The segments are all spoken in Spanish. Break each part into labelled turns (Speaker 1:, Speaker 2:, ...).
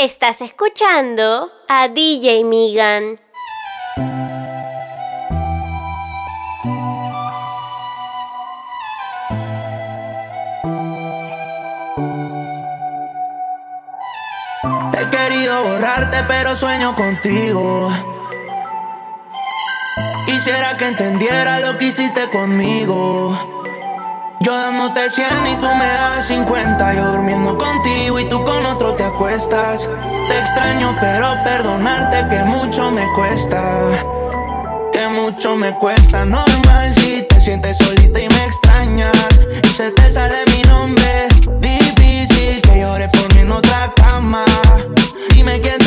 Speaker 1: Estás escuchando a DJ Migan.
Speaker 2: He querido borrarte, pero sueño contigo. Quisiera que entendiera lo que hiciste conmigo. Yo dándote 100 y tú me das 50. Yo durmiendo contigo y tú con otro te acuestas. Te extraño, pero perdonarte que mucho me cuesta. Que mucho me cuesta. Normal si te sientes solita y me extrañas. Y se te sale mi nombre. Difícil que llore por mí en otra cama. Dime quién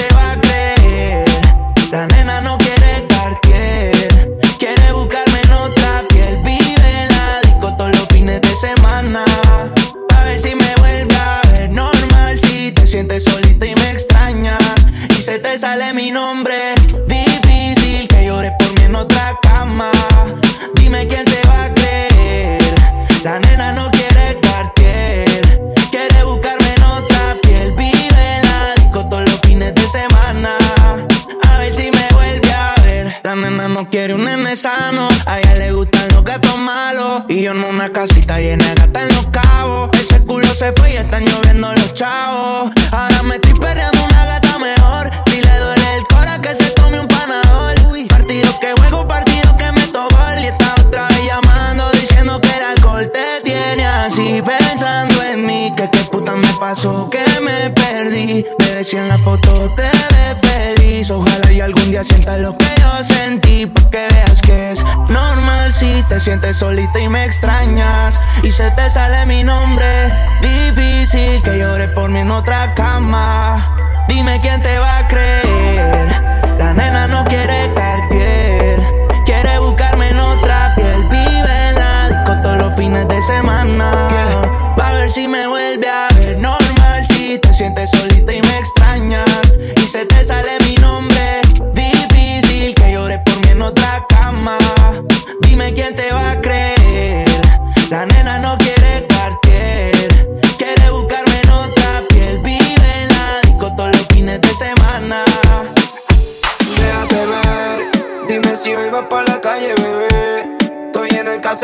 Speaker 2: si en la foto te ves feliz. Ojalá y algún día sientas lo que yo sentí. Porque veas que es normal si te sientes solita y me extrañas. Y se te sale mi nombre. Difícil que llore por mí en otra cama. Dime quién te va a creer. La nena no quiere Cartier. Quiere buscarme en otra piel. Vive en la disco todos los fines de semana. Va a ver si me vuelve a ver. Normal si te sientes solita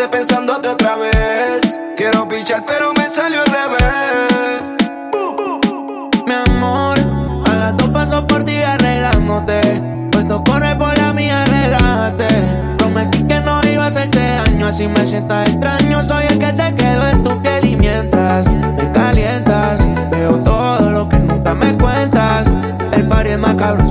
Speaker 3: pensándote otra vez. Quiero pichar, pero me salió al revés.
Speaker 2: Mi amor, a las dos paso por ti arreglándote. Puesto corre por la mía, relájate. Prometí que no iba a hacerte daño, así me sientas extraño. Soy el que se quedó en tu piel y mientras me calientas, veo todo lo que nunca me cuentas. El party es más cabrón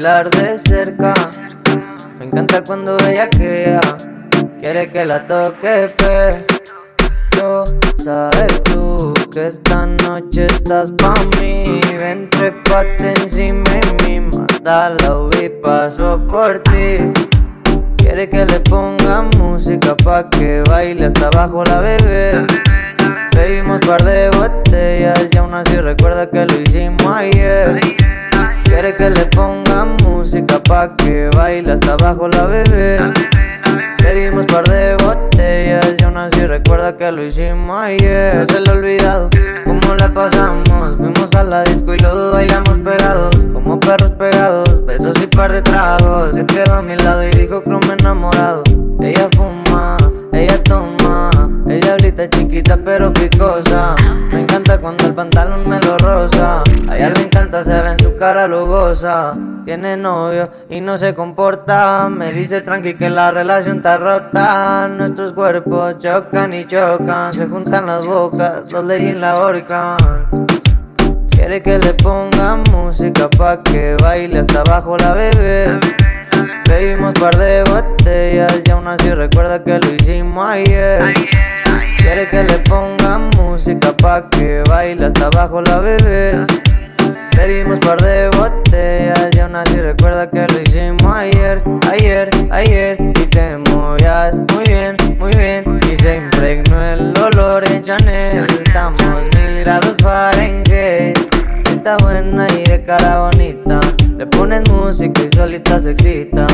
Speaker 4: bailar de cerca. Me encanta cuando ella queda, quiere que la toque, pero sabes tú que esta noche estás pa' mí. Ven, trepate encima y mi mata la y paso por ti. Quiere que le ponga música pa' que baile hasta abajo la bebé. Bebimos par de botellas y aún así recuerda que lo hicimos ayer. Quiere que le ponga música pa' que baile hasta abajo la bebé. Bebimos par de botellas y aún así recuerda que lo hicimos ayer. No se le ha olvidado cómo la pasamos. Fuimos a la disco y dos bailamos pegados, como perros pegados. Besos y par de tragos. Se quedó a mi lado y dijo que me enamorado. Ella fuma, ella toma. Ella grita chiquita pero picosa. Me encanta cuando el pantalón me lo rosa. A ella le encanta, se ve en su cara lugosa. Tiene novio y no se comporta. Me dice tranqui que la relación está rota. Nuestros cuerpos chocan y chocan. Se juntan las bocas, los leyes la horcan. Quiere que le ponga música pa' que baile hasta abajo la bebé. Bebimos par de botellas y aún así recuerda que lo hicimos ayer. Quiere que le ponga música pa' que baile hasta abajo la bebé. Bebimos par de botellas y aún así recuerda que lo hicimos ayer, ayer, ayer. Y te movías muy bien, muy bien. Y se impregnó el olor de Chanel. Estamos mil grados Fahrenheit. Está buena y de cara bonita. Le pones música y solita se excita.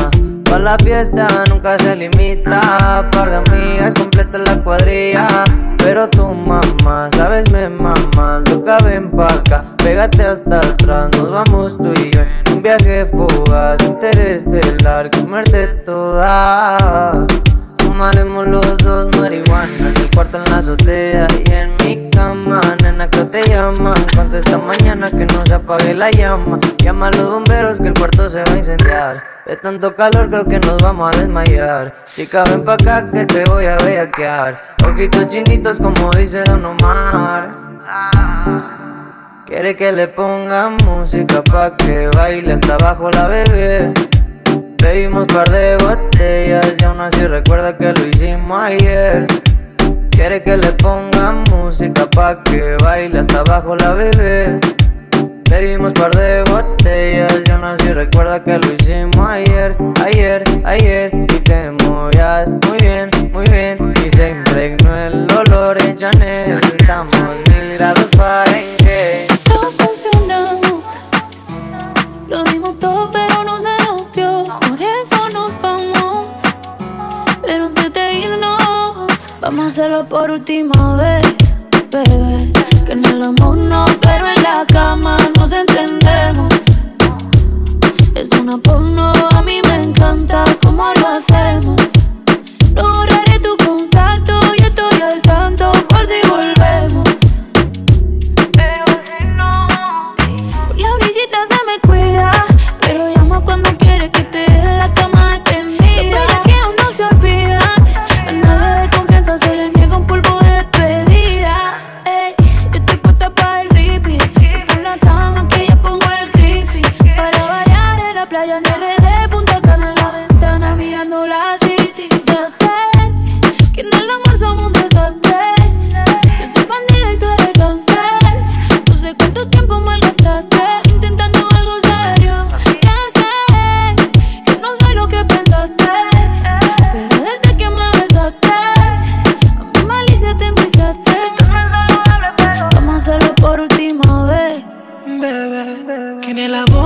Speaker 4: Pa' la fiesta nunca se limita. Par de amigas completa la cuadrilla. Pero tu mamá, sabes, me mamá. Loca, ven pa' acá. Pégate hasta atrás. Nos vamos tú y yo. Un viaje fugaz, interestelar. Comerte toda. Fumaremos los dos marihuana En el cuarto, en la azotea y en mi cama Nena, creo te llaman Contesta mañana que no se apague la llama Llama a los bomberos que el cuarto se va a incendiar De tanto calor creo que nos vamos a desmayar Chica, ven pa' acá que te voy a bellaquear Ojitos chinitos como dice Don Omar Quiere que le ponga música pa' que baile hasta abajo la bebé Bebimos par de botellas y aún así recuerda que lo hicimos ayer. Quiere que le ponga música pa' que baile hasta abajo la bebé. Bebimos par de botellas y aún así recuerda que lo hicimos ayer, ayer, ayer. Y te movías muy bien, muy bien. Y se impregnó el olor de Chanel. Estamos mil grados Fahrenheit.
Speaker 5: Nos funcionamos, lo dimos todo pero no se nos por eso nos vamos. Pero antes de irnos, vamos a hacerlo por última vez, bebé. Que en el amor no, pero en la cama nos entendemos. Es una porno, a mí me encanta cómo lo hacemos. Playa en RD, Punta Cana en la ventana mirando la city. Ya sé que en el amor somos un desastre. Yo soy bandida y tú eres cáncer. No sé cuánto tiempo malgastaste intentando algo serio. Ya sé que no soy lo que pensaste. Pero desde que me besaste, a mi malicia te envisaste. Vamos a hacerlo por última vez.
Speaker 6: Bebé, que en el amor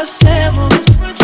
Speaker 6: hacemos.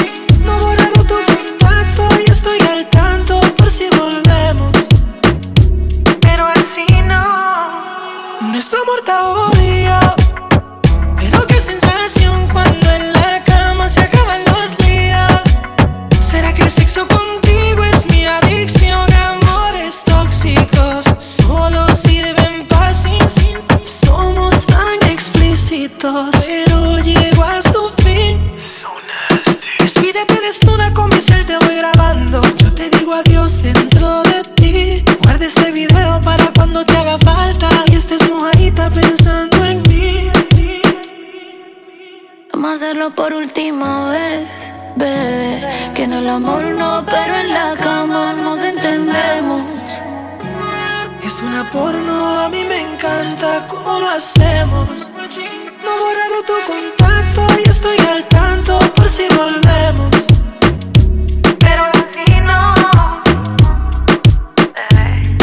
Speaker 6: Cómo lo hacemos. No borraré tu contacto y estoy al tanto por si volvemos.
Speaker 5: Pero aquí no, bebé.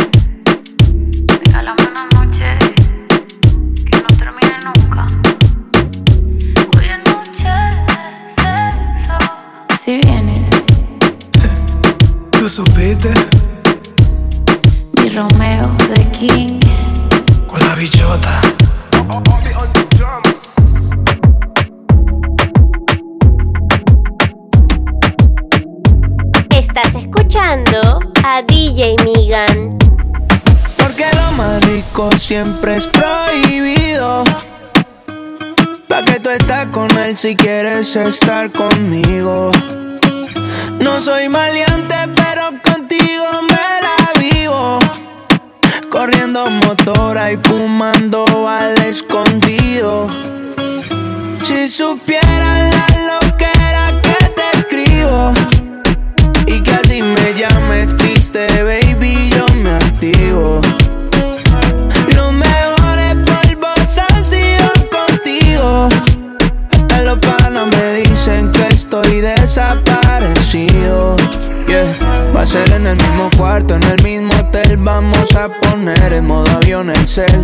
Speaker 5: Regálame una noche que no termine nunca. Hoy es noche de sexo. Si vienes,
Speaker 6: ¿Tú supiste?
Speaker 1: DJ Migan.
Speaker 2: Porque lo más rico siempre es prohibido. Pa' que tú estás con él si quieres estar conmigo. No soy maleante, pero contigo me la vivo. Corriendo motora y fumando al escondido. Si supieras la loquera que te escribo. Llames triste, baby, yo me activo. Los mejores polvos han sido contigo. Hasta los panas me dicen que estoy desaparecido. Yeah. Va a ser en el mismo cuarto, en el mismo hotel. Vamos a poner en modo avión el cel.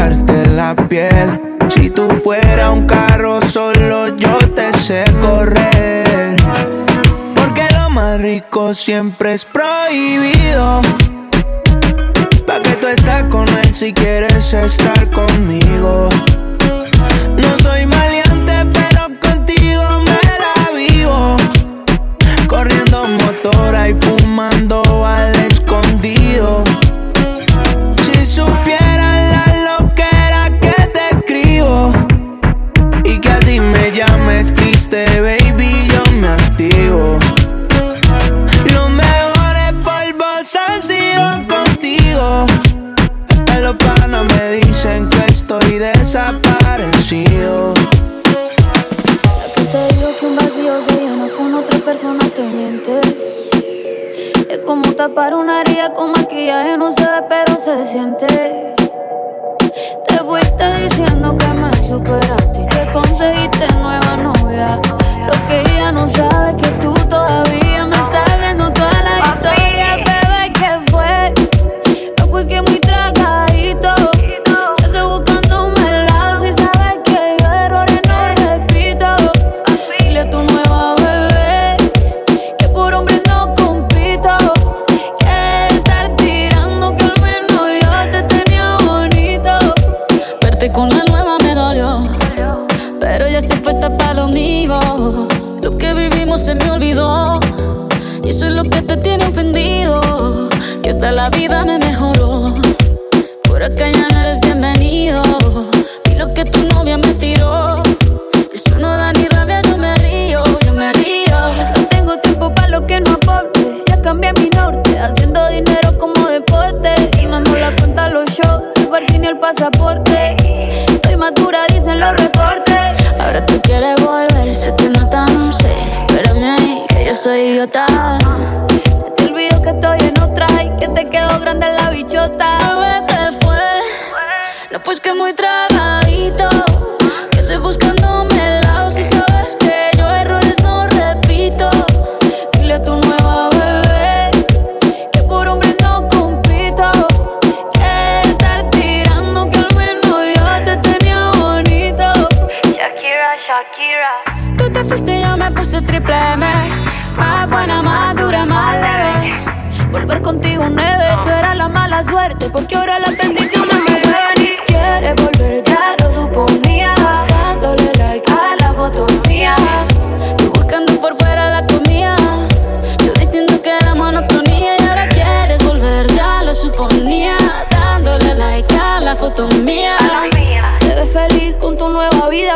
Speaker 2: Si tú fuera un carro, solo yo te sé correr. Porque lo más rico siempre es prohibido. Pa' que tú estás con él si quieres estar conmigo. No soy maleante, pero contigo me la vivo. Corriendo motora y fumando
Speaker 5: tapar una herida con maquillaje, no se ve, pero se siente. Te fuiste diciendo que me superaste y te conseguiste nueva novia. Lo que ella no sabe es que tú Shakira. Tú te fuiste yo me puse triple M. Más buena, más dura, más leve. Volver contigo nueve, tú eras la mala suerte. Porque ahora las bendiciones me llueven y quieres volver, ya lo suponía. Dándole like a la foto mía.
Speaker 7: Tú buscando por fuera la comida. Yo diciendo que era monotonía y ahora quieres volver, ya lo suponía. Dándole like a la foto mía. Te ves feliz con tu nueva vida,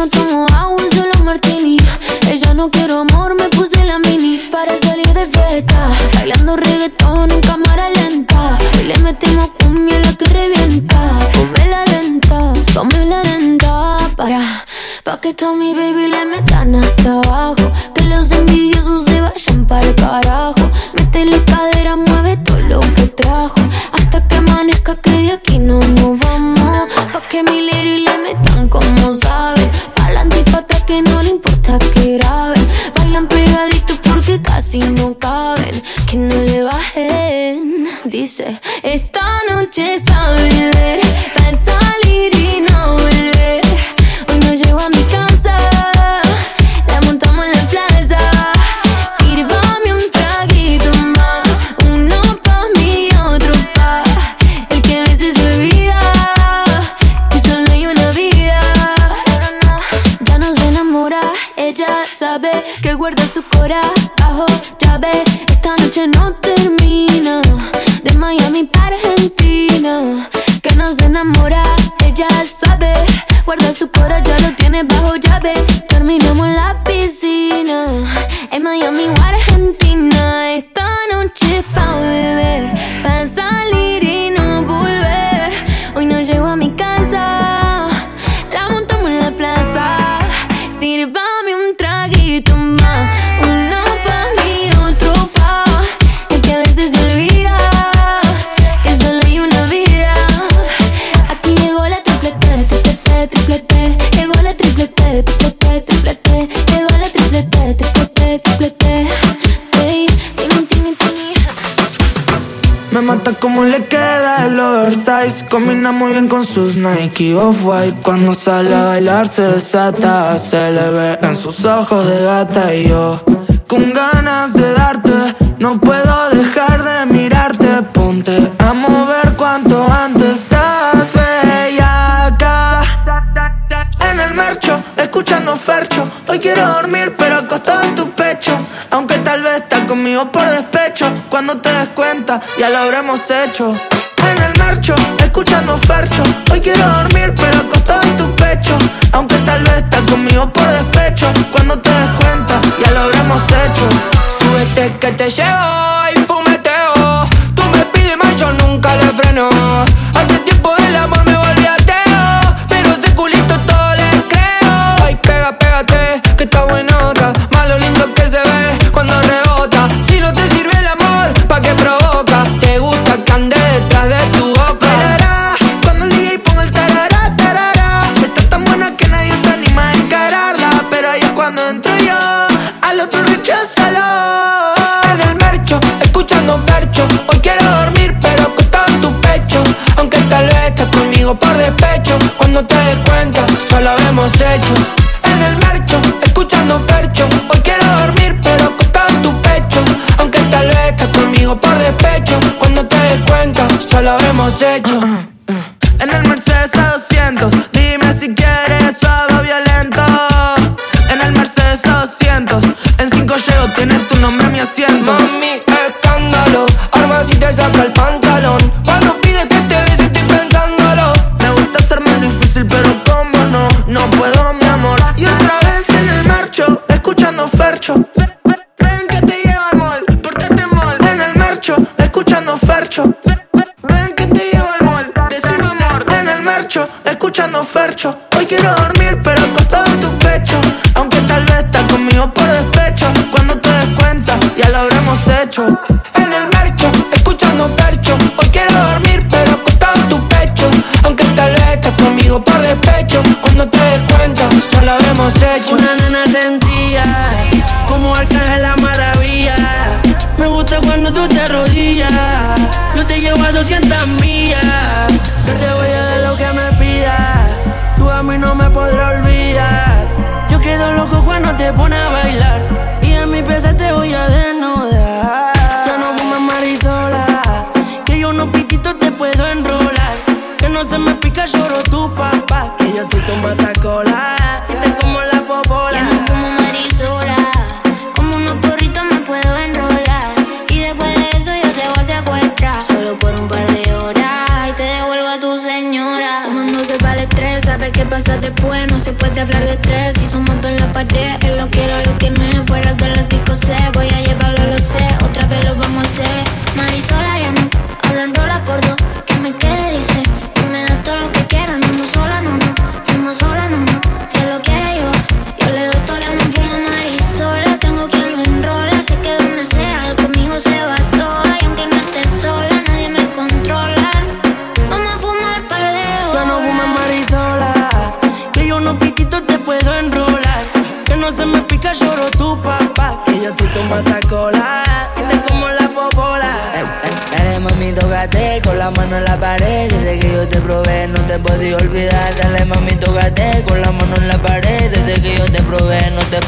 Speaker 7: no tomo agua, solo martini. Ella no quiero amor, me puse la mini para salir de fiesta. Bailando reggaetón en cámara lenta. Y le metemos cumbia la que revienta. Ponme la lenta, ponme la lenta para. Pa' que tú a mi baby le metan hasta abajo Que los envidiosos se vayan para el carajo Mete la cadera, mueve todo lo que trajo Hasta que amanezca que de aquí no nos vamos Pa' que mi lady le metan como sabe que no le importa que graben. Bailan pegaditos porque casi no caben. Que no le bajen. Dice, esta noche es pa' su
Speaker 8: corazón. sus Nike Off-White. Cuando sale a bailar se desata Se le ve en sus ojos de gata. Y yo con ganas de darte No puedo dejar de mirarte. Ponte a mover cuanto antes Estás bella acá En el mercho, escuchando Fercho. Hoy quiero dormir pero acostado en tu pecho. Aunque tal vez estás conmigo por después cuando te des cuenta, ya lo habremos hecho. En el marcho, escuchando farcho. Hoy quiero dormir, pero acostado en tu pecho. Aunque tal vez estás conmigo por despecho. Cuando te des cuenta, ya lo habremos hecho. Súbete que te llevo y fumeteo. Tú me pides más, yo nunca le freno.
Speaker 9: Hemos hecho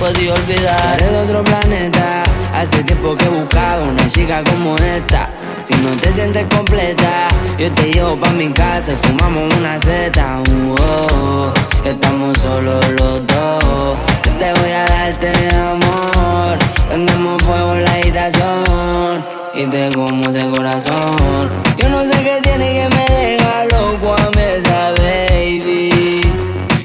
Speaker 8: olvidar. Eres de otro planeta. Hace tiempo que buscaba una chica como esta. Si no te sientes completa, yo te llevo pa' mi casa y fumamos una seta. Uh. Estamos solos los dos. Yo te voy a darte amor. Prendemos fuego en la habitación y te como ese corazón. Yo no sé qué tiene que me deja loco a mí esa baby.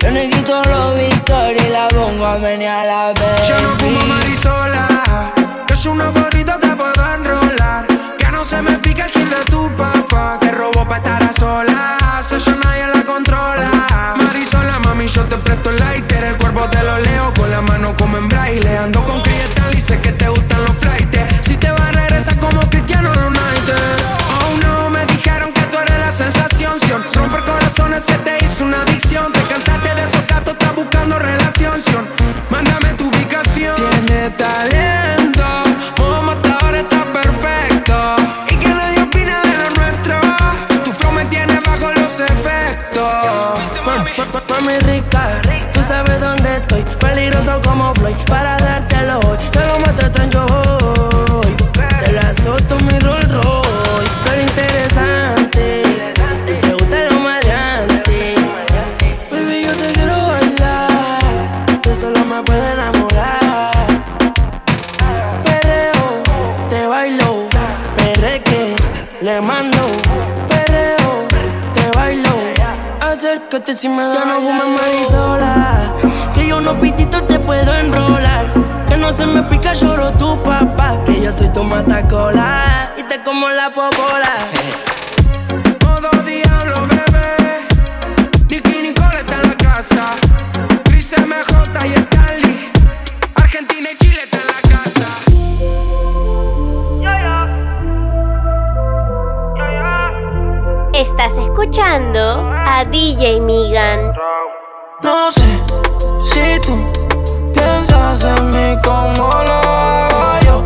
Speaker 8: Yo le quito los victorias y la pongo a menear la baby.
Speaker 9: Yo no fumo marisola, que es una porrita te puedo enrolar. Que no se me pica el kill de tu papá, que robó pa' estar a solas. Eso nadie la controla. Marisola, mami, yo te presto el lighter. El cuerpo te lo leo con la mano como en braille. Ando con Cristal y sé que te gustan los flights. Corazones se te hizo una adicción. Te cansaste de esos gatos, estás buscando relación. Sion. Mándame tu ubicación. Tiene talento, modo matador está perfecto. Y que nadie opina de lo nuestro. Tu flow me tiene bajo los efectos.
Speaker 8: Mami rica, tú sabes dónde estoy. Peligroso como Floyd, para Si me da Ya no fumes marisola Que yo unos pititos te puedo enrolar Que no se me pica, lloro tu papá Que yo soy tu matacola Y te como la popola
Speaker 9: Modo diablo, bebé. Nicky Nicole está en la casa. Chris MJ y Stanley.
Speaker 1: Estás escuchando a DJ Migan.
Speaker 8: No sé si tú piensas en mí como lo hago yo.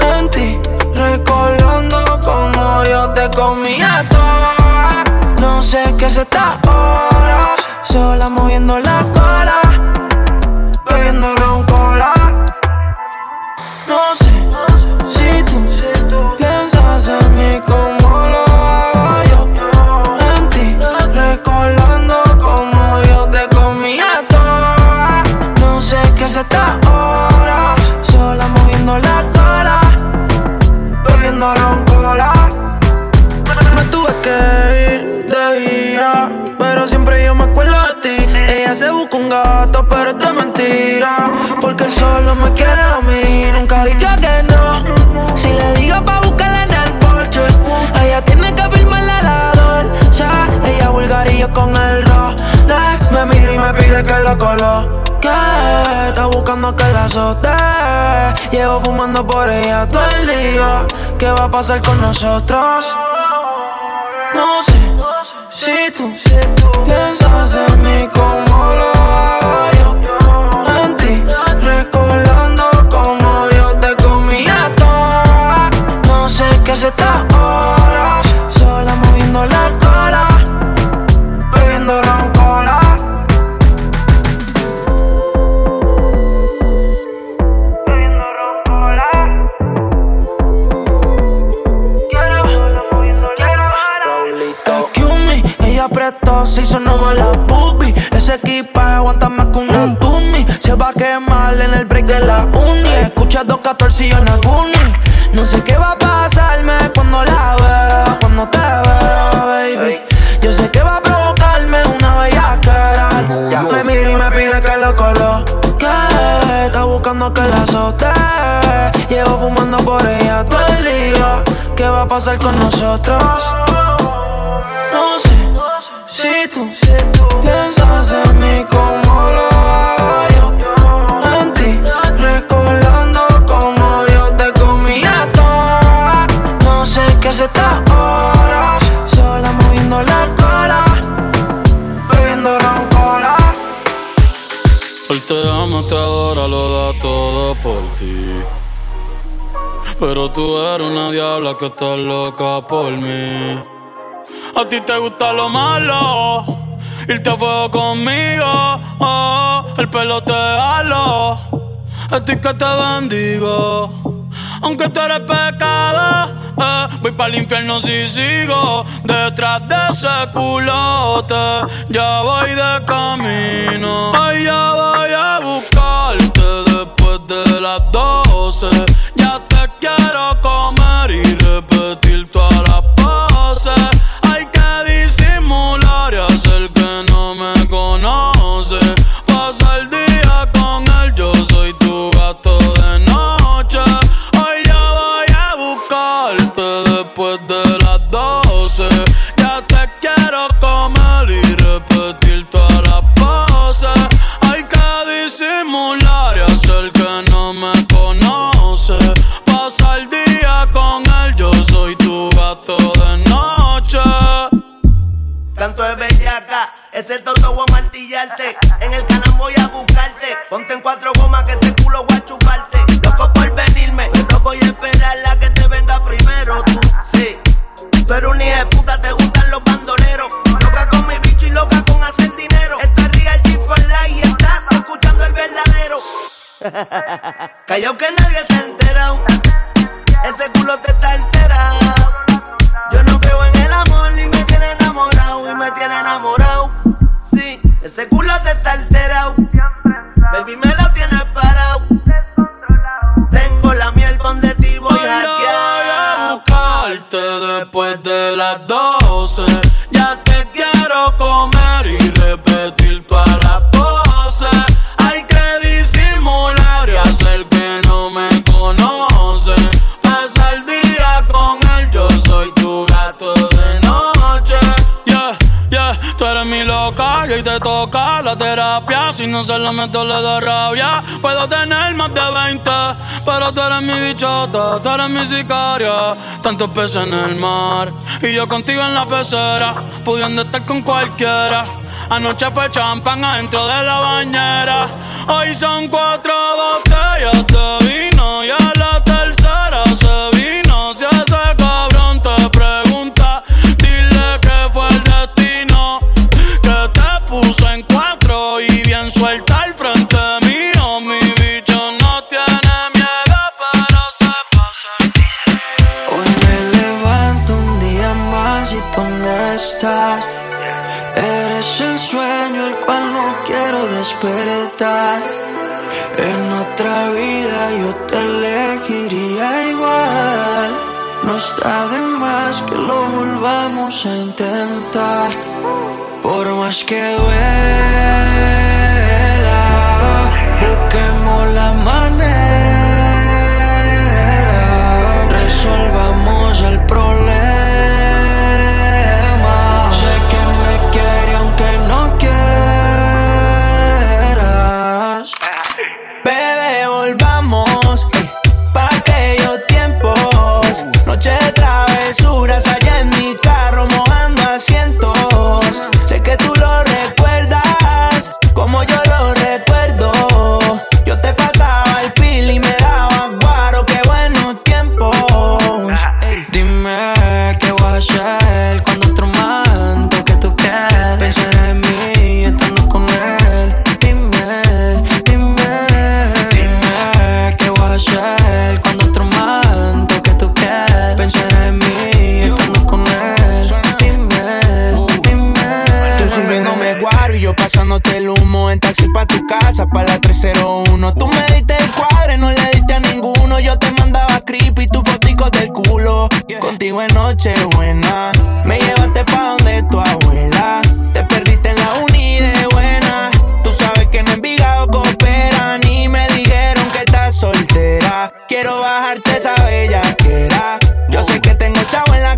Speaker 8: En ti, recordando como yo te comía toda No sé qué es esta hora Sola moviendo la cola Llevo fumando por ella todo el día. ¿Qué va a pasar con nosotros? 14 y en el No sé qué va a pasarme cuando la vea, cuando te vea, baby. Yo sé que va a provocarme una bellaquera. Me mira y me pide que lo coloque. Está buscando que la azote. Llevo fumando por ella todo el día. ¿Qué va a pasar con nosotros? Tú
Speaker 10: eres una diabla que está loca por mí. A ti te gusta lo malo, irte a fuego conmigo. Oh, el pelo te halo, estoy que te bendigo. Aunque tú eres pecado, eh, voy para el infierno si sigo detrás de ese culote. Ya voy de camino, ay, ya voy a buscarte después de las 12.
Speaker 11: Ese toto voy a martillarte. No se la
Speaker 10: meto, le da rabia. Puedo tener más de 20, pero tú eres mi bichota, tú eres mi sicaria. Tantos peces en el mar y yo contigo en la pecera, pudiendo estar con cualquiera. Anoche fue champán adentro de la bañera. Hoy son cuatro botellas de vino y a la tercera se vino. Si ese En
Speaker 8: otra vida yo te elegiría igual. No está de más que lo volvamos a intentar. Por más que duela,
Speaker 2: Contigo en noche buena, me llevaste pa' donde tu abuela. Te perdiste en la uni de buena. Tú sabes que en Envigado cooperan y me dijeron que estás soltera. Quiero bajarte esa bellaquera. Yo sé que tengo chavo en la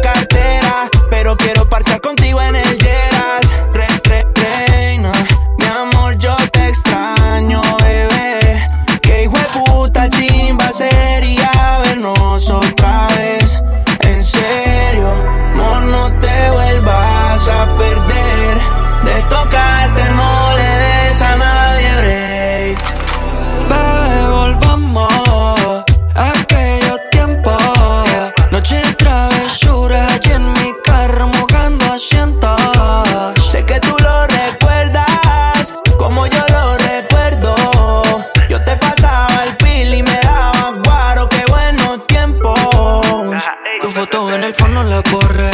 Speaker 8: foto en el fondo la corre.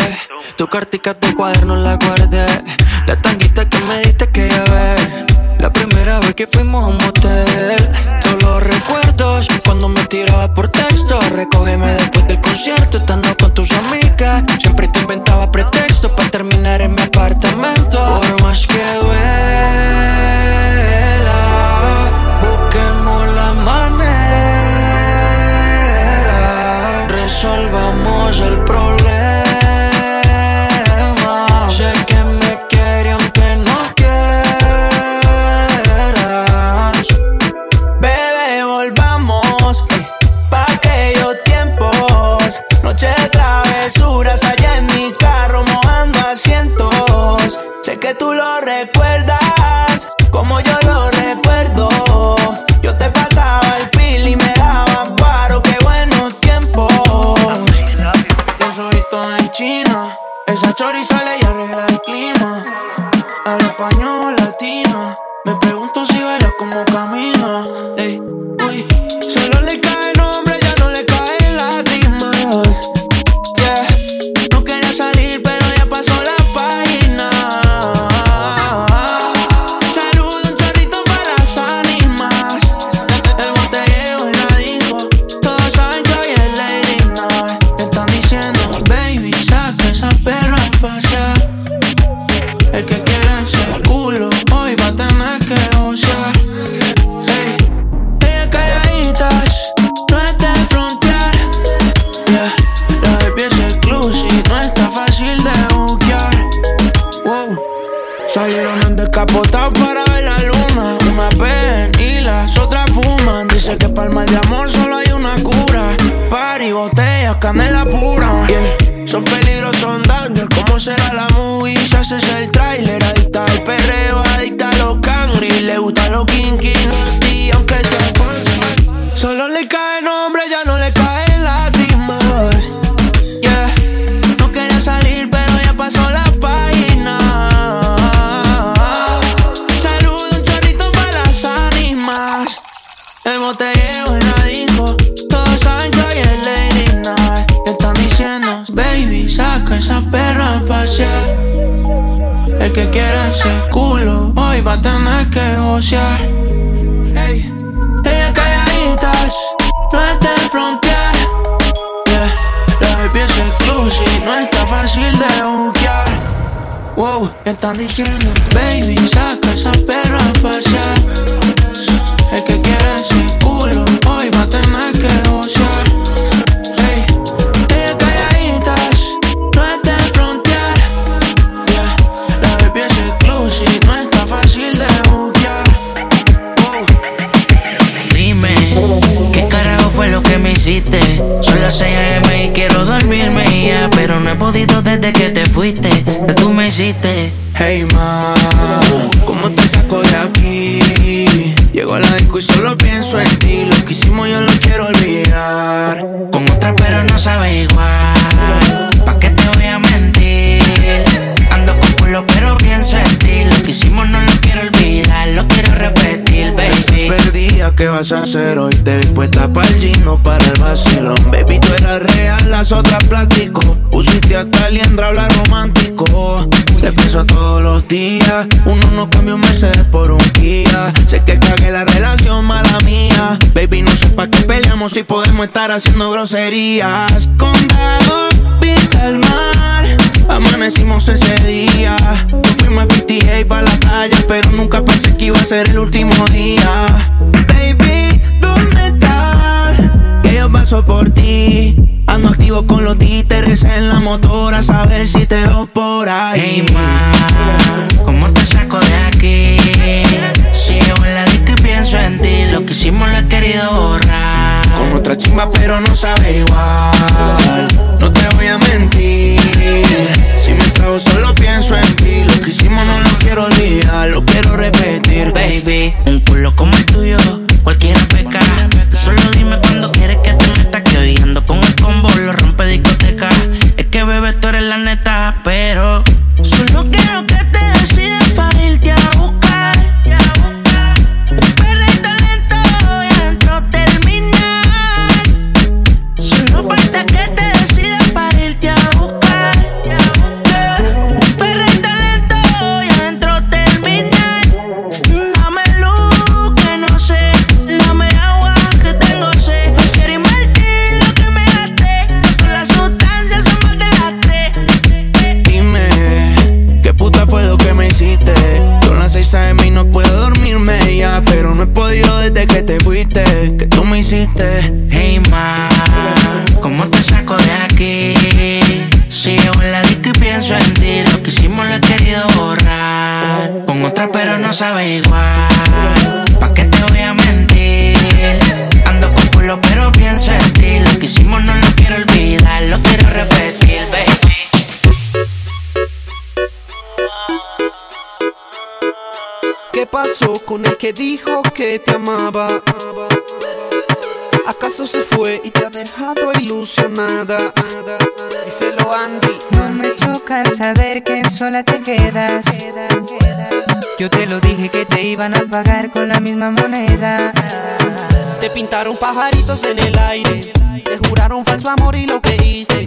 Speaker 8: Tu cartica, tu cuaderno la guardé. La tanguita que me diste que llevé. La primera vez que fuimos a un motel. Todos los recuerdos cuando me tiraba por texto. Recógeme después del concierto estando con tus amigas. Siempre te inventaba pretextos para terminar en mi apartamento.
Speaker 2: Tú lo saca esa perra a pasear. El que quiera ese culo, hoy va a tener que gocear. Ey, ellas calladitas, no es de frontear. Yeah, la baby es exclusive, no está fácil de buquear. Wow, están diciendo, baby, saca esa perra a pasear.
Speaker 12: Desde que te fuiste Que tú me hiciste
Speaker 2: Hey ma, ¿cómo te saco de aquí? Llego a la disco y solo pienso en ti. Lo que hicimos yo lo quiero olvidar.
Speaker 12: Con otra pero no sabe igual ¿Pa' qué te voy a mentir? Ando con culo pero pienso en ti Lo que hicimos no lo
Speaker 2: Perdida, ¿qué vas a hacer hoy? Te vi puesta para el gino, para el vacilón. Baby, tú eras real, las otras plástico. Pusiste hasta liendra, hablar romántico. Te pienso todos los días. Uno no cambia un Mercedes por cagué la relación, mala mía. Baby, no sé pa' qué peleamos si podemos estar haciendo groserías. Condado, pinta el mar. Amanecimos ese día. Nos fuimos a 58 pa' la playa, pero nunca pensé que iba a ser el último día. Baby, ¿dónde estás? Que yo paso por ti. Ando activo con los títeres en la motora, a saber si te veo por ahí.
Speaker 12: Hey, ma, ¿cómo te saco de aquí? Si yo la y pienso en ti, lo que hicimos lo he querido borrar.
Speaker 2: Con otra chimba, pero no sabe igual. No te voy a mentir. Si me trago, solo pienso en ti. Lo que hicimos no lo quiero olvidar, lo quiero repetir.
Speaker 12: Baby, un culo como el tuyo, cualquiera peca. Solo dime cuando quieres que te meta. Que hoy con el combo, lo rompe discoteca. Es que bebé, tú eres la neta, pero no sabe igual. ¿Pa' qué te voy a mentir? Ando con culo pero pienso en ti. Lo que hicimos no lo quiero olvidar, lo quiero repetir, baby.
Speaker 13: ¿Qué pasó con el que dijo que te amaba? ¿Acaso se fue y te ha dejado ilusionada? Díselo Andy.
Speaker 14: No me choca saber que sola te quedas. Yo te lo dije que te iban a pagar con la misma moneda.
Speaker 13: Te pintaron pajaritos en el aire. Te juraron falso amor y lo creíste.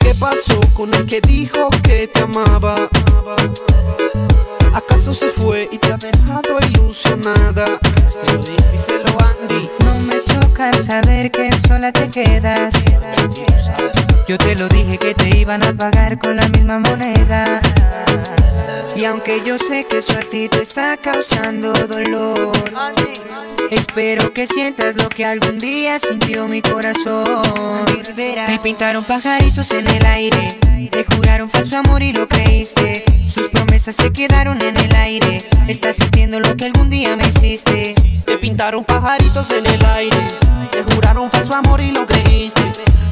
Speaker 13: ¿Qué pasó con el que dijo que te amaba? ¿Acaso se fue y te ha dejado ilusionada? Díselo Andy.
Speaker 14: No me choca saber que sola te quedas. Yo te lo dije que te iban a pagar con la misma moneda. Y aunque yo sé que eso a ti te está causando dolor, espero que sientas lo que algún día sintió mi corazón. Te pintaron pajaritos en el aire, te juraron falso amor y lo creíste. Sus promesas se quedaron en el aire. Estás sintiendo lo que algún día me hiciste.
Speaker 13: Te pintaron pajaritos en el aire. Te juraron falso amor y lo creíste.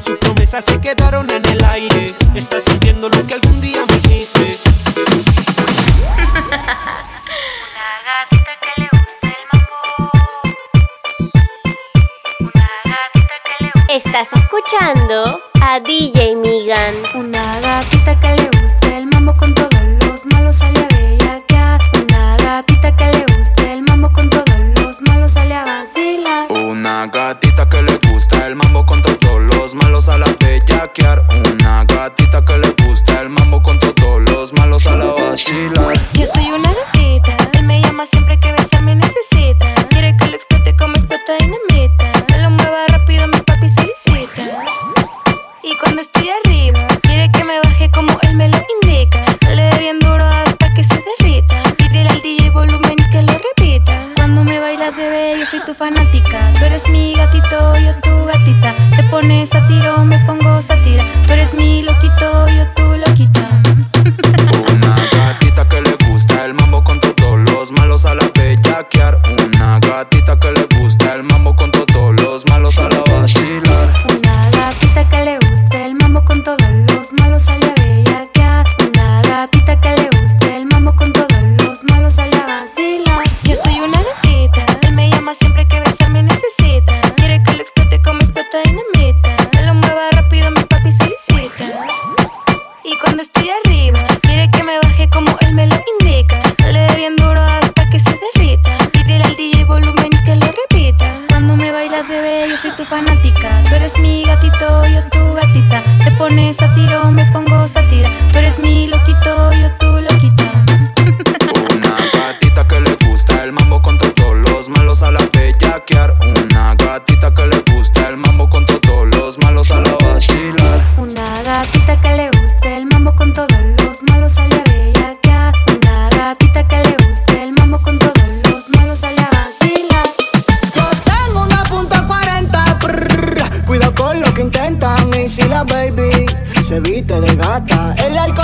Speaker 13: Sus promesas se quedaron en el aire. Estás sintiendo lo que algún día me hiciste.
Speaker 1: Estás escuchando a DJ Migan.
Speaker 15: Una gatita que le guste el mambo con todos los malos sale a bellaquear. Una gatita que le guste el mambo con todos los malos sale a vacilar.
Speaker 16: Una gatita que le gusta el mambo con todos los malos a la bellaquear. Una gatita que le gusta el mambo con todos los malos a la vacilar.
Speaker 15: Yo soy una me pongo se
Speaker 8: viste de gata. El alcohol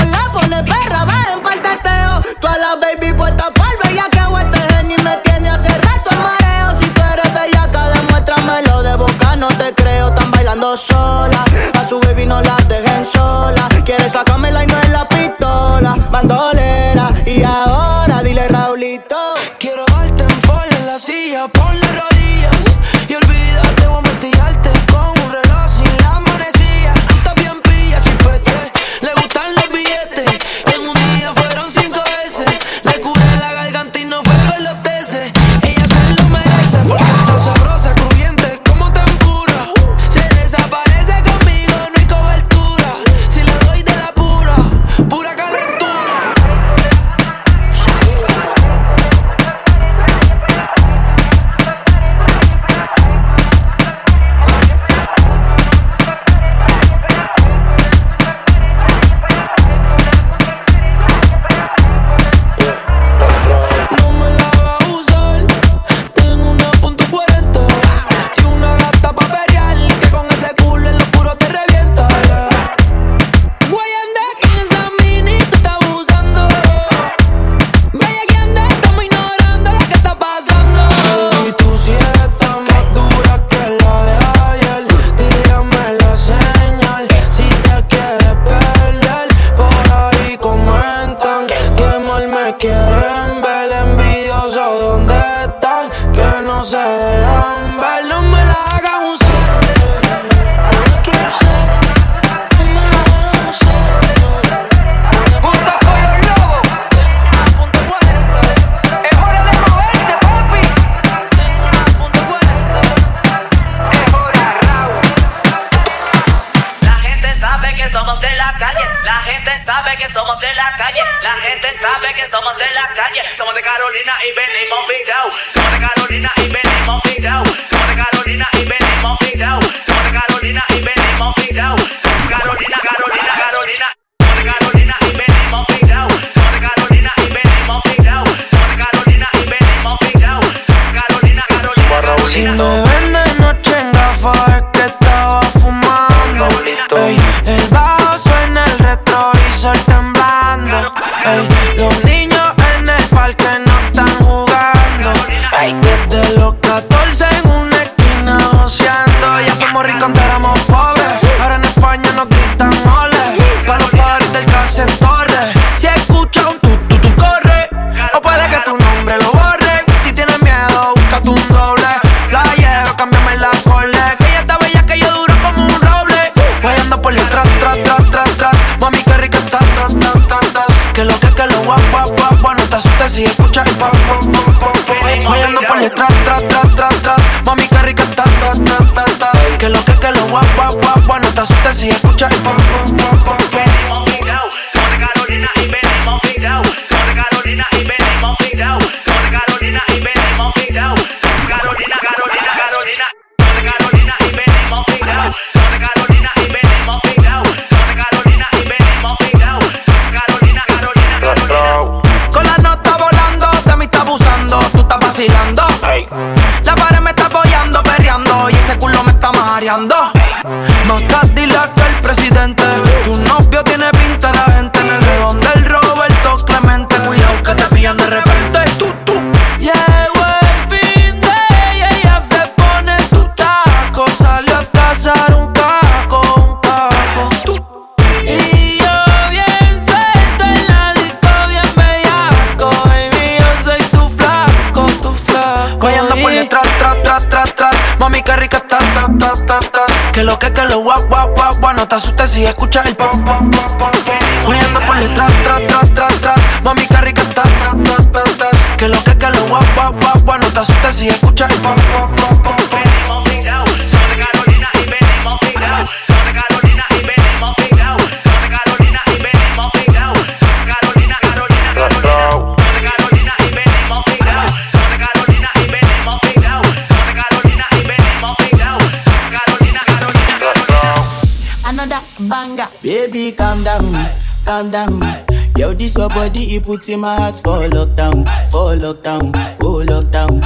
Speaker 8: you put in my heart for lockdown, for lockdown, oh lockdown.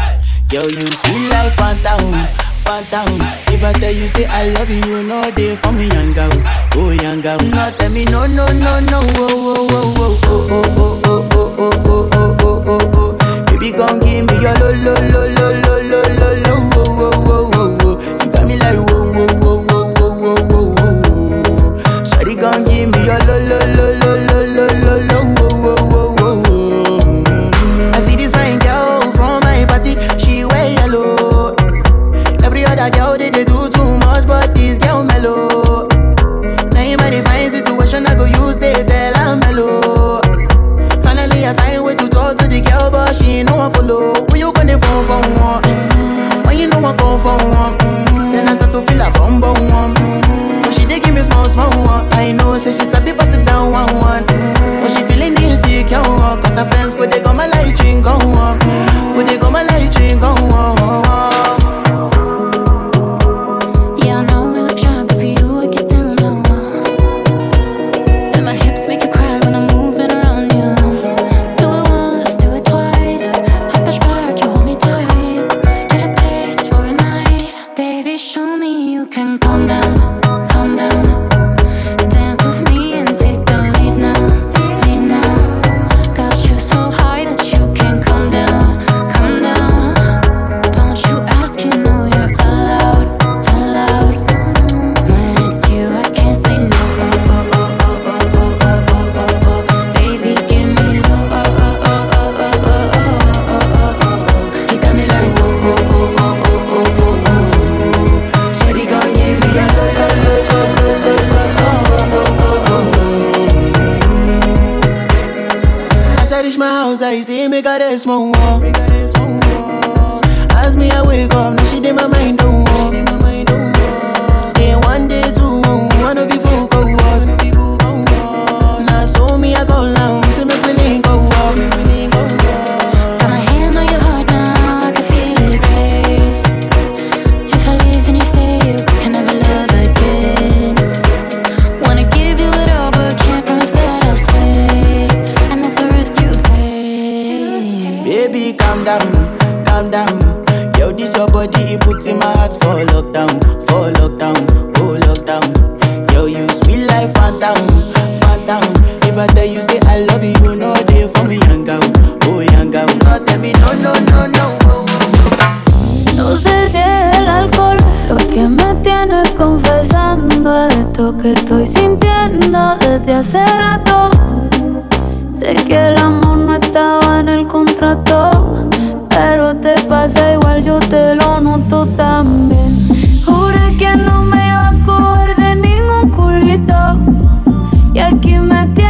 Speaker 8: Girl, you sweet like phantom,
Speaker 17: phantom. If I tell you say I love you, no day for me, younger, girl, oh young. No tell me no, no, no, no, oh, oh, oh, oh, oh, oh, oh, oh, oh, oh, oh, oh, oh, oh. oh, Baby, gon' give me your lo, lo, lo, lo, lo, lo, lo, lo, oh, oh, oh.
Speaker 5: baby, calm down, calm down.
Speaker 17: Yo, this your body, it puts in my heart for lockdown, for lockdown, oh lockdown. Yo, you sweet life, phantom, phantom. If I tell you, say I love you, you know they for me, young girl, oh young girl. No, tell me, no, no, no, no.
Speaker 5: No sé si es el alcohol lo que me tiene confesando esto que estoy sintiendo desde hace rato. Sé que el amor no estaba en el contrato, pero te pasa igual, yo te lo noto también. Juré que no me iba a coger de ningún culito, y aquí me tienes.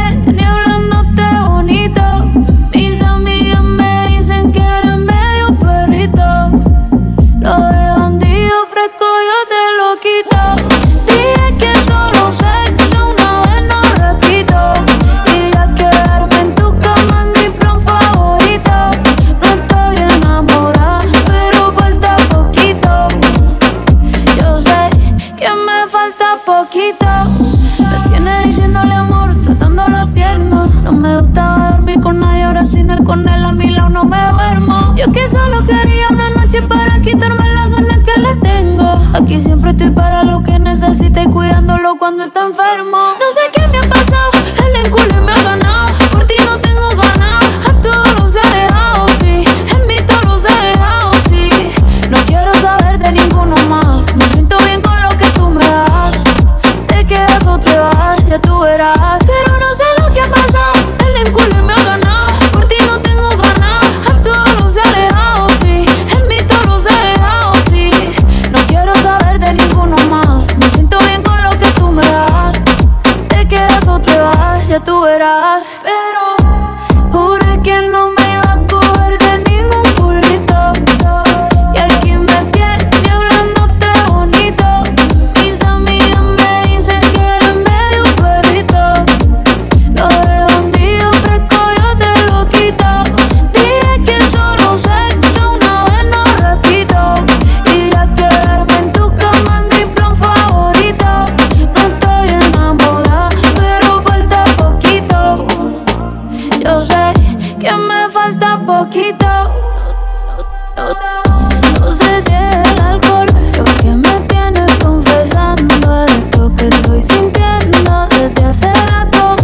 Speaker 5: No sé si es alcohol, lo que me tienes confesando esto que estoy sintiendo desde hace rato.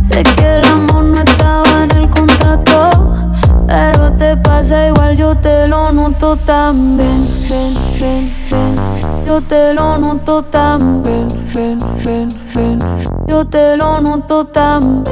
Speaker 5: Sé que el amor no estaba en el contrato, pero te pasa igual, yo
Speaker 7: te lo noto también, yo te lo noto también, yo te lo noto tam.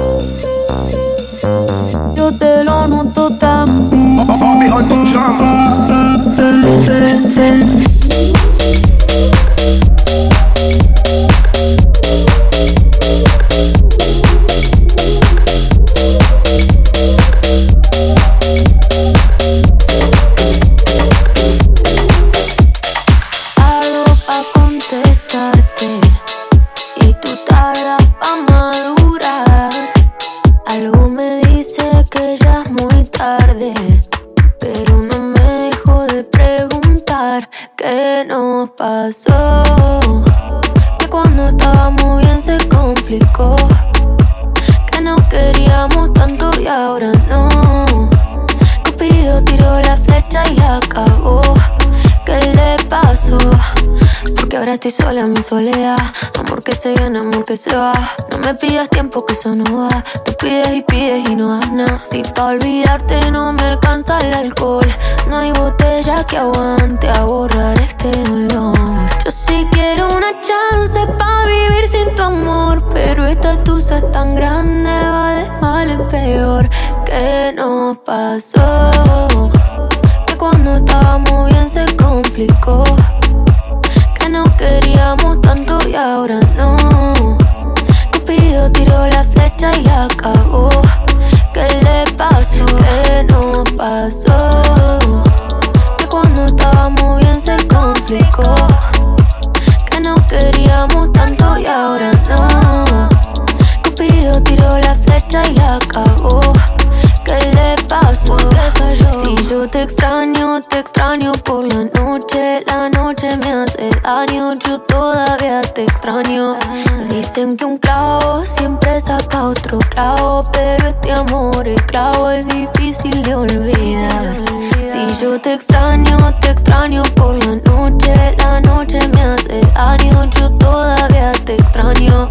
Speaker 7: Yo te extraño, te extraño por la noche. La noche me hace daño, yo todavía te extraño.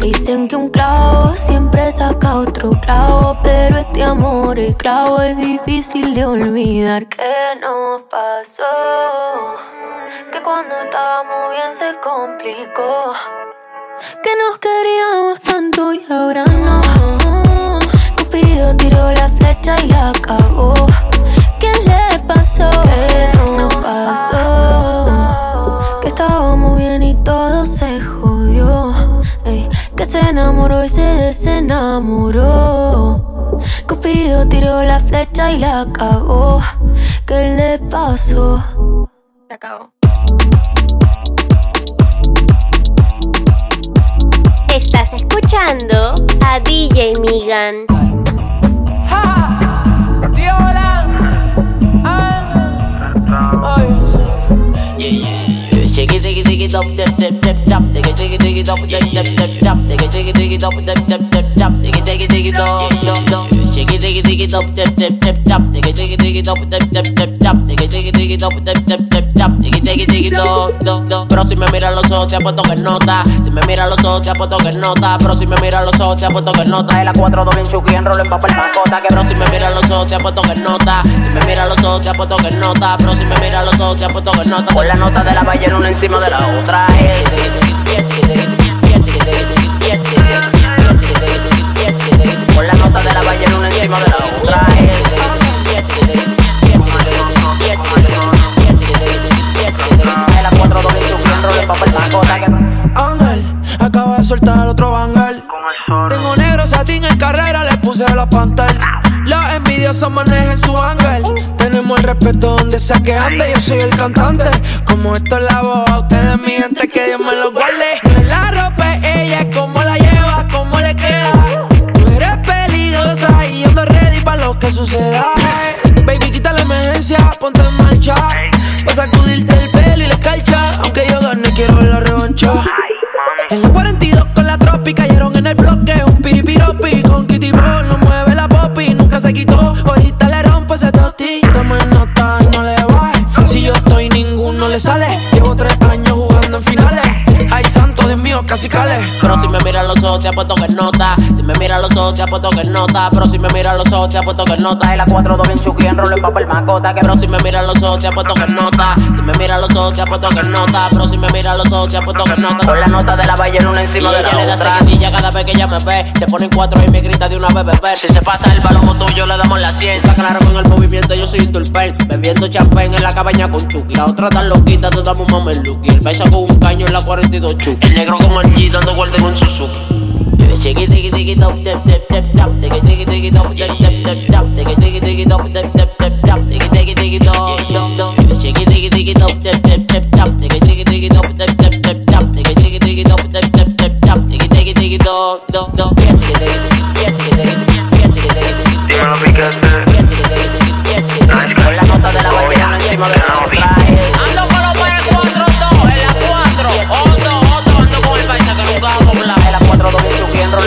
Speaker 7: Dicen que un clavo siempre saca otro clavo, pero este amor, el clavo es difícil de olvidar. ¿Qué nos pasó? Que cuando estábamos bien se complicó. Que nos queríamos tanto y ahora no. Cupido tiró la flecha y la acabó. ¿Qué le pasó? ¿Qué nos pasó? Que estábamos bien y todo se jodió. Ey, que se enamoró y se desenamoró. Cupido tiró la flecha y la cagó. ¿Qué le pasó? Se acabó.
Speaker 1: Estás escuchando a DJ Migan.
Speaker 18: Shake it, take it, it up, dip, dip, dip, dip, take it, take it, take it up, dip, dip, dip, dip, take it, take it, take it up, dip, dip, dip, dip, take it, take it, take it up, dum, dum. It up, dip, dip, dip, dip, take it, take it, take it up, dum, dum. Pero si me miras los ojos te apuesto que nota, si me miras los ojos te apuesto que nota, pero si me miras los ojos te apuesto que nota, el A4 doble en chuki en rolo en papel macota, que pero si me miras los ojos te apuesto que nota, si me miras los ojos te apuesto que nota, pero si me miras los ojos te apuesto que nota, con la nota de la ballena una encima de la otra. De la ballena una encima de la otra. eh. El A4 doble en chuki en rolo en papel macota, que
Speaker 8: Ángel, acaba de soltar otro bangal. Tengo negro satín en carrera, le puse la pantalla. Los envidiosos manejan su ángel. Tenemos el respeto donde sea que ande. Yo soy el cantante. Como esto es la voz, a ustedes, mi gente, que Dios me lo guarde. No es la ropa, es ella, es cómo la lo que suceda. Baby, quita la emergencia, ponte en marcha. Pa' sacudirte el pelo y la escarcha. Aunque yo gane, quiero la revancha. En la 42 con la tropi cayeron en el bloque. Un piripiropi con Kitty Ball. No mueve la popi, nunca se quitó. Ahorita le rompo ese toti. Toma nota, no le baje. Si yo estoy, ninguno le sale.
Speaker 18: Pero si me miras los ojos, te apuesto que nota. Si me mira los ojos, te apuesto que nota. Pero si me mira los ojos, te apuesto que nota. Y la 4 2 bien chuki en en papel macota. Que pero si me mira los ojos, te apuesto que nota. Si me mira los ojos, te apuesto que nota. Pero si me mira los ojos, te apuesto que nota. Con la nota de la valle en una encima de la le da seguidilla cada vez que ella me ve. Se ponen cuatro y me grita de una vez, bebé. Si se pasa el palomo tuyo, le damos la 100. Está claro con el movimiento, yo soy un turpen. Bebiendo champán en la cabaña con Chucky. La otra tan loquita, te damos un mameluki. El paisa con un caño en la 42 Chucky. El negro con el G dando vueltas en un Suzuki. Shake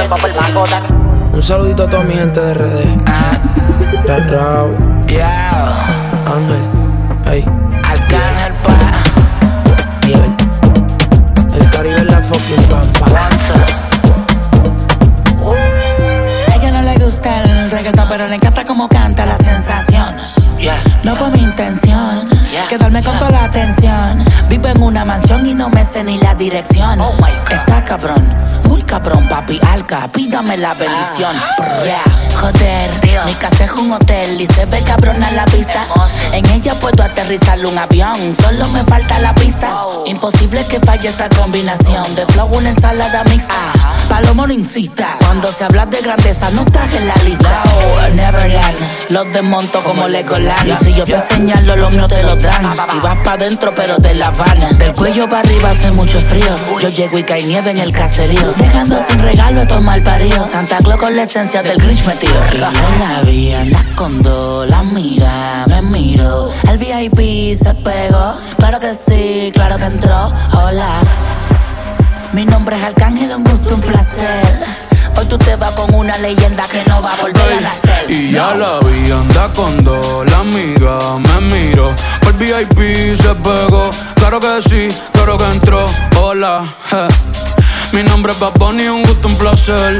Speaker 17: Un saludito a toda mi gente de RD. Red Raw. Ángel. Ey.
Speaker 19: Arcángel pa.
Speaker 17: Diel. El Caribe es la fucking pampa.
Speaker 19: A ella no le gusta el reggaetón, pero le encanta como canta la sensación. No fue mi intención quedarme con toda la atención. Vivo en una mansión y no me sé ni la dirección. Está cabrón, muy cabrón, papi alca. Pídame la bendición. Brr, Joder, mi casa es un hotel y se ve cabrón a la vista. En ella puedo aterrizar un avión, solo me falta la pista. Imposible que falle esta combinación de flow, una ensalada mixta. Palomo no incita. Cuando se habla de grandeza, no estás en la lista. Oh, Neverland, los desmonto como Legoland. Si yo te señalo, los míos te lo dan. Y vas pa' dentro, pero te la van. Del cuello para arriba hace mucho frío. Yo llego y cae nieve en el caserío. Dejando sin regalo esto mal parido. Santa Claus con la esencia del Grinch metido. Y yo la vi, anda con dos, la mira, me miro. El VIP se pegó. Claro que sí, claro que entró. Hola. Mi nombre es Arcángel, un gusto, un placer. Hoy tú te vas con una leyenda que no va a volver a nacer.
Speaker 10: Y ya la vi, anda con dos, la amiga me miro. El VIP se pegó, claro que sí, claro que entró. Hola, je. mi nombre es Bunny, un gusto, un placer.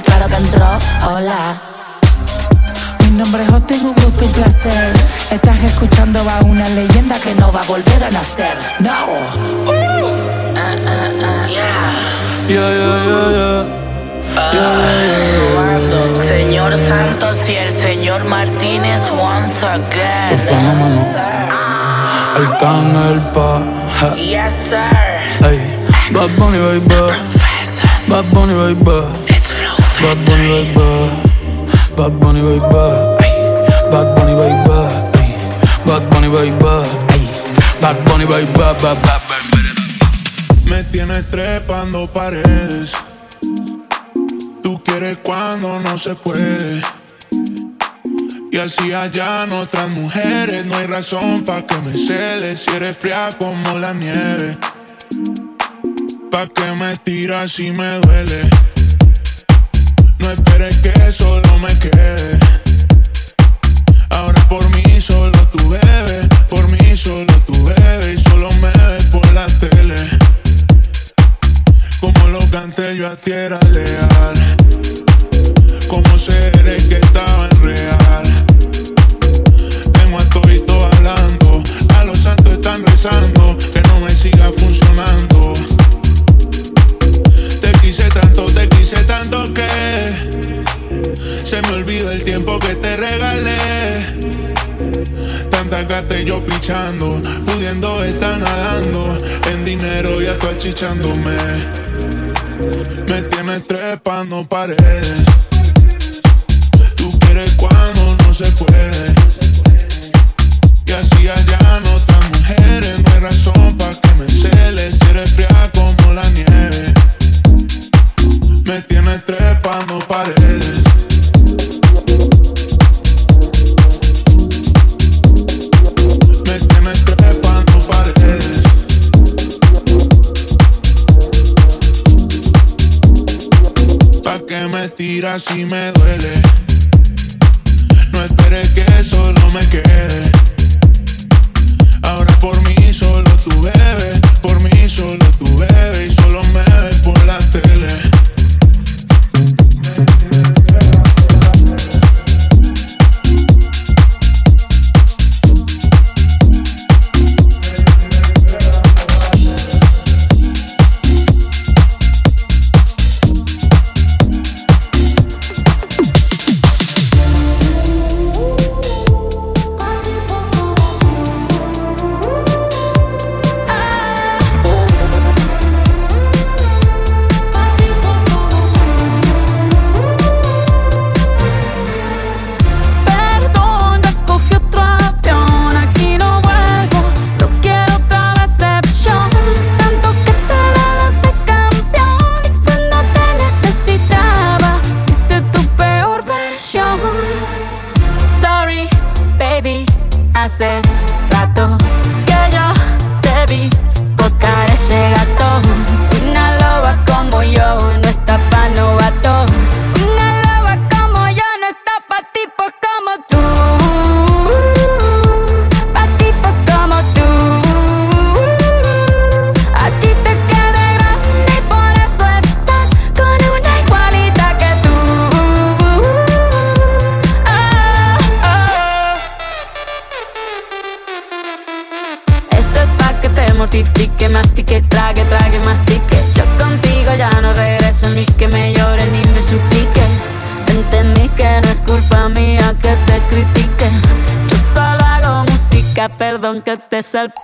Speaker 19: claro que entró. Hola. Mi nombre es Hosting, un gusto, un placer. Estás escuchando a una leyenda que no va a volver a nacer. No. Ah, ah, ah.
Speaker 10: Yeah, yeah, yeah, yeah Yeah, yeah, yeah, yeah.
Speaker 19: Señor Santos y el señor Martínez once again.
Speaker 10: El Arcángel pa.
Speaker 19: Yes, sir.
Speaker 10: Ey, Bad Bunny baby Bad Bunny baby Bad Bunny, baby. Bad Bunny, baby. Bad Bunny, baby. Bad Bunny, baby. Bad Bunny, baby. Bad, bad, bad,
Speaker 20: Me tienes trepando paredes. Tú quieres cuando no se puede. Y así allá otras mujeres. No hay razón pa' que me celes. Si eres fría como la nieve. Pa' que me tiras si me duele quieres que solo me quede. Ahora por mí solo tú bebes.
Speaker 21: desechándome yourself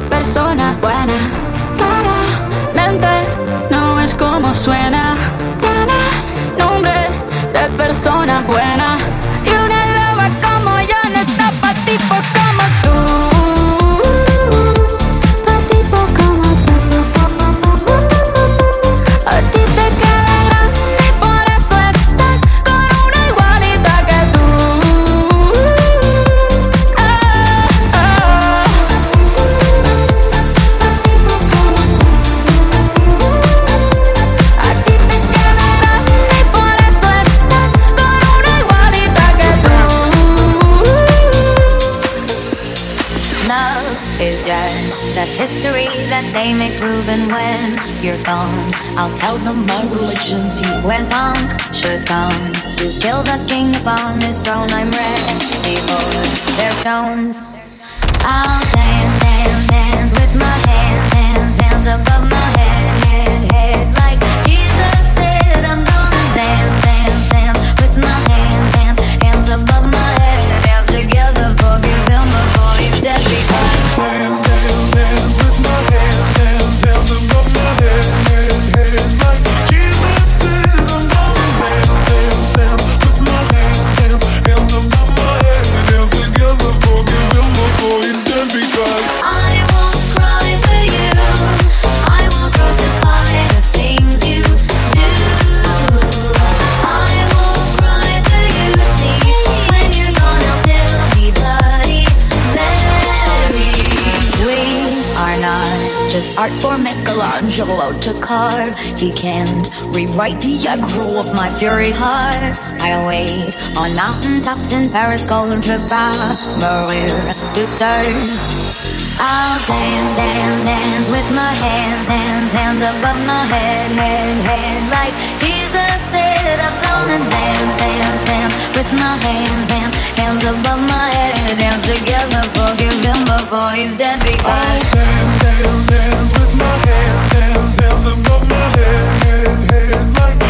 Speaker 21: persona buena. Para mente, no es como suena.
Speaker 22: usual out to carve. He can't rewrite the aggro of my fury heart. I wait on mountaintops in Paris, Golden Trippa, Maria Duxer. I'll dance, dance, dance with my hands, hands, hands above my head, head, head. Like Jesus said, I'm gonna dance, dance, dance with my hands, hands, hands above my head. Dance together, forgive him before he's dead. Because
Speaker 20: I'll dance, dance, dance with my hands, hands, hands above my head,
Speaker 22: head, head.
Speaker 2: Like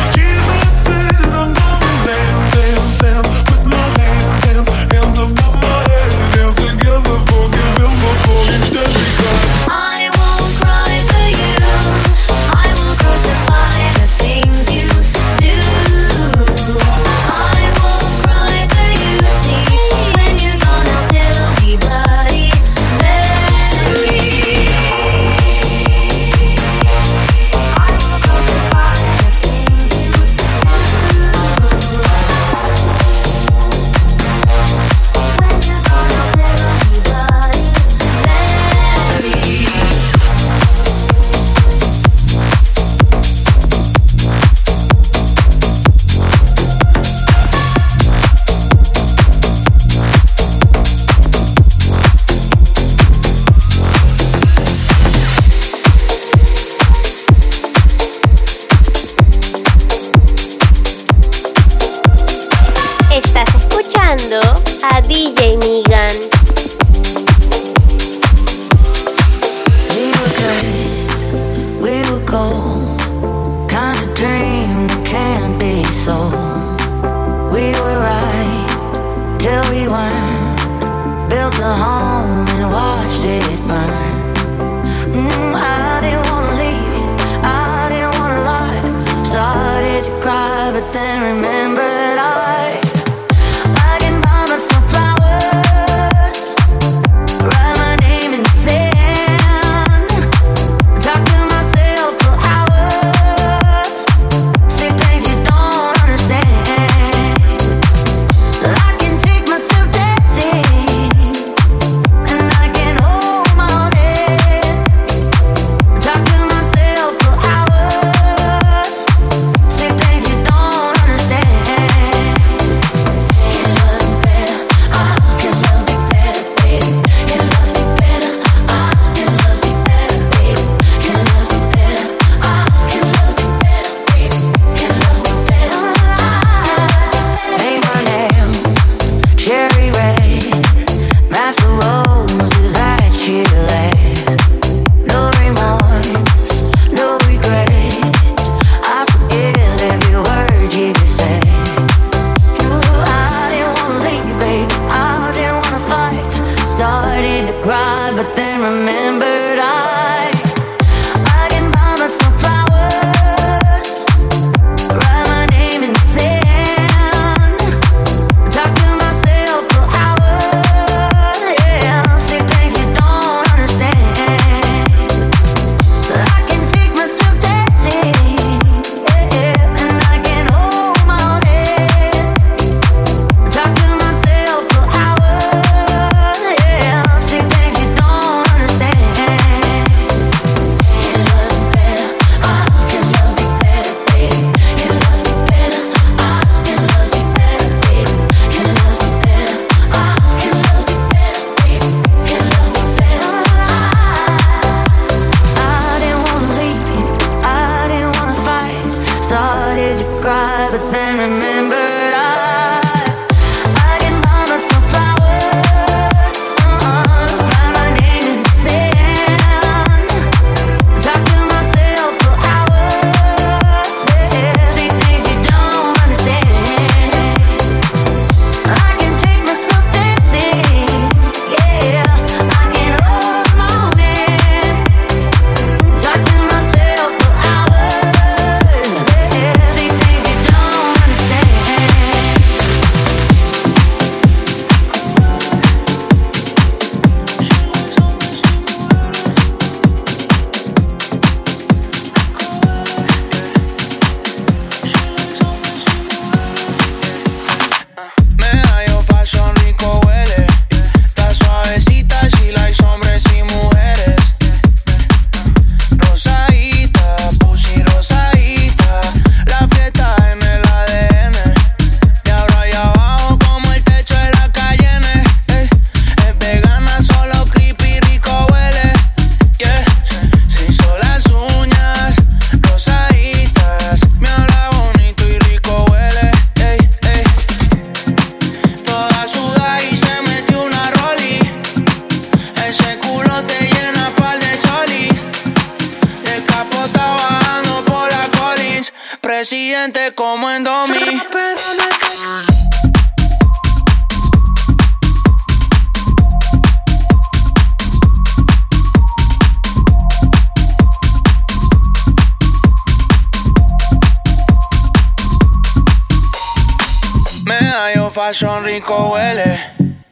Speaker 2: Fashion rico huele.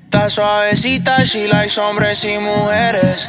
Speaker 2: Está suavecita, she likes hombres y mujeres.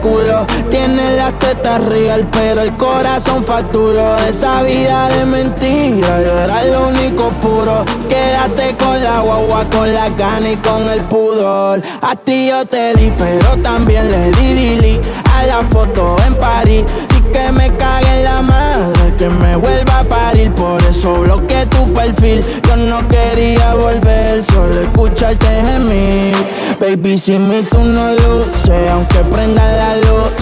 Speaker 17: Culo. Tienes las tetas real, pero el corazón facturó. Esa vida de mentira, yo era lo único puro. Quédate con la guagua, con la gana y con el pudor. A ti yo te di, pero también le di dili a la foto en París. Y que me cague en la madre, que me vuelva a parir. Por eso bloqueé tu perfil. Yo no quería volver, solo escucharte gemir. Baby, si mi tú no luces, aunque prenda la luz,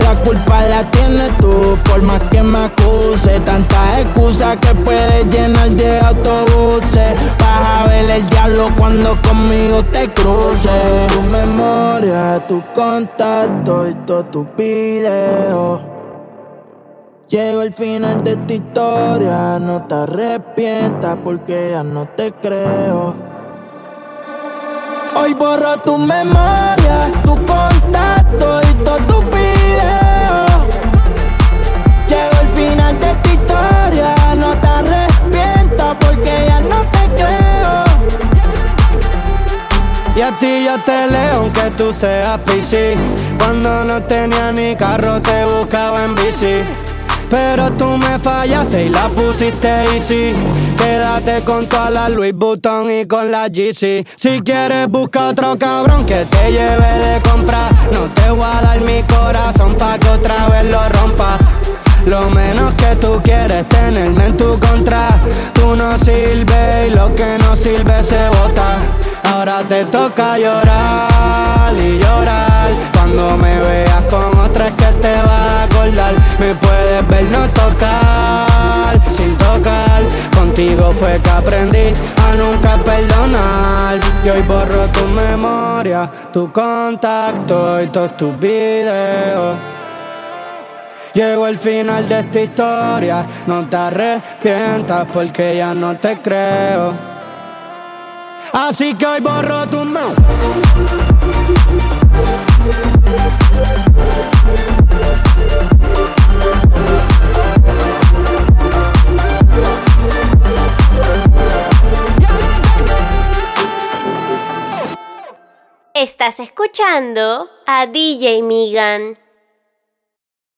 Speaker 17: la culpa la tienes tú, por más que me acuse. Tantas excusas que puedes llenar de autobuses. Vas a ver el diablo cuando conmigo te cruces. Tu memoria, tu contacto y todos tus videos. Llego al final de esta historia, no te arrepientas porque ya no te creo. Hoy borro tu memoria, tu contacto y todos tus videos. Llego al final de esta historia, no te arrepientas porque ya no te creo.
Speaker 23: Y a ti yo te leo aunque tú seas PC Cuando no tenía ni carro te buscaba en bici Pero tú me fallaste y la pusiste easy. Quédate con toda la Louis Vuitton y con la GC Si quieres busca otro cabrón que te lleve de comprar No te voy a dar mi corazón pa' que otra vez lo rompa lo menos que tú quieres tenerme en tu contra. Tú no sirves y lo que no sirve se bota Ahora te toca llorar y llorar. Cuando me veas con otra es que te vas a acordar. Me puedes ver no tocar sin tocar. Contigo fue que aprendí a nunca perdonar. Y hoy borro tu memoria, tu contacto y todos tus videos Llegó el final de esta historia, no te arrepientas porque ya no te creo. Así que hoy borro tu mano.
Speaker 1: Estás escuchando a DJ Migan.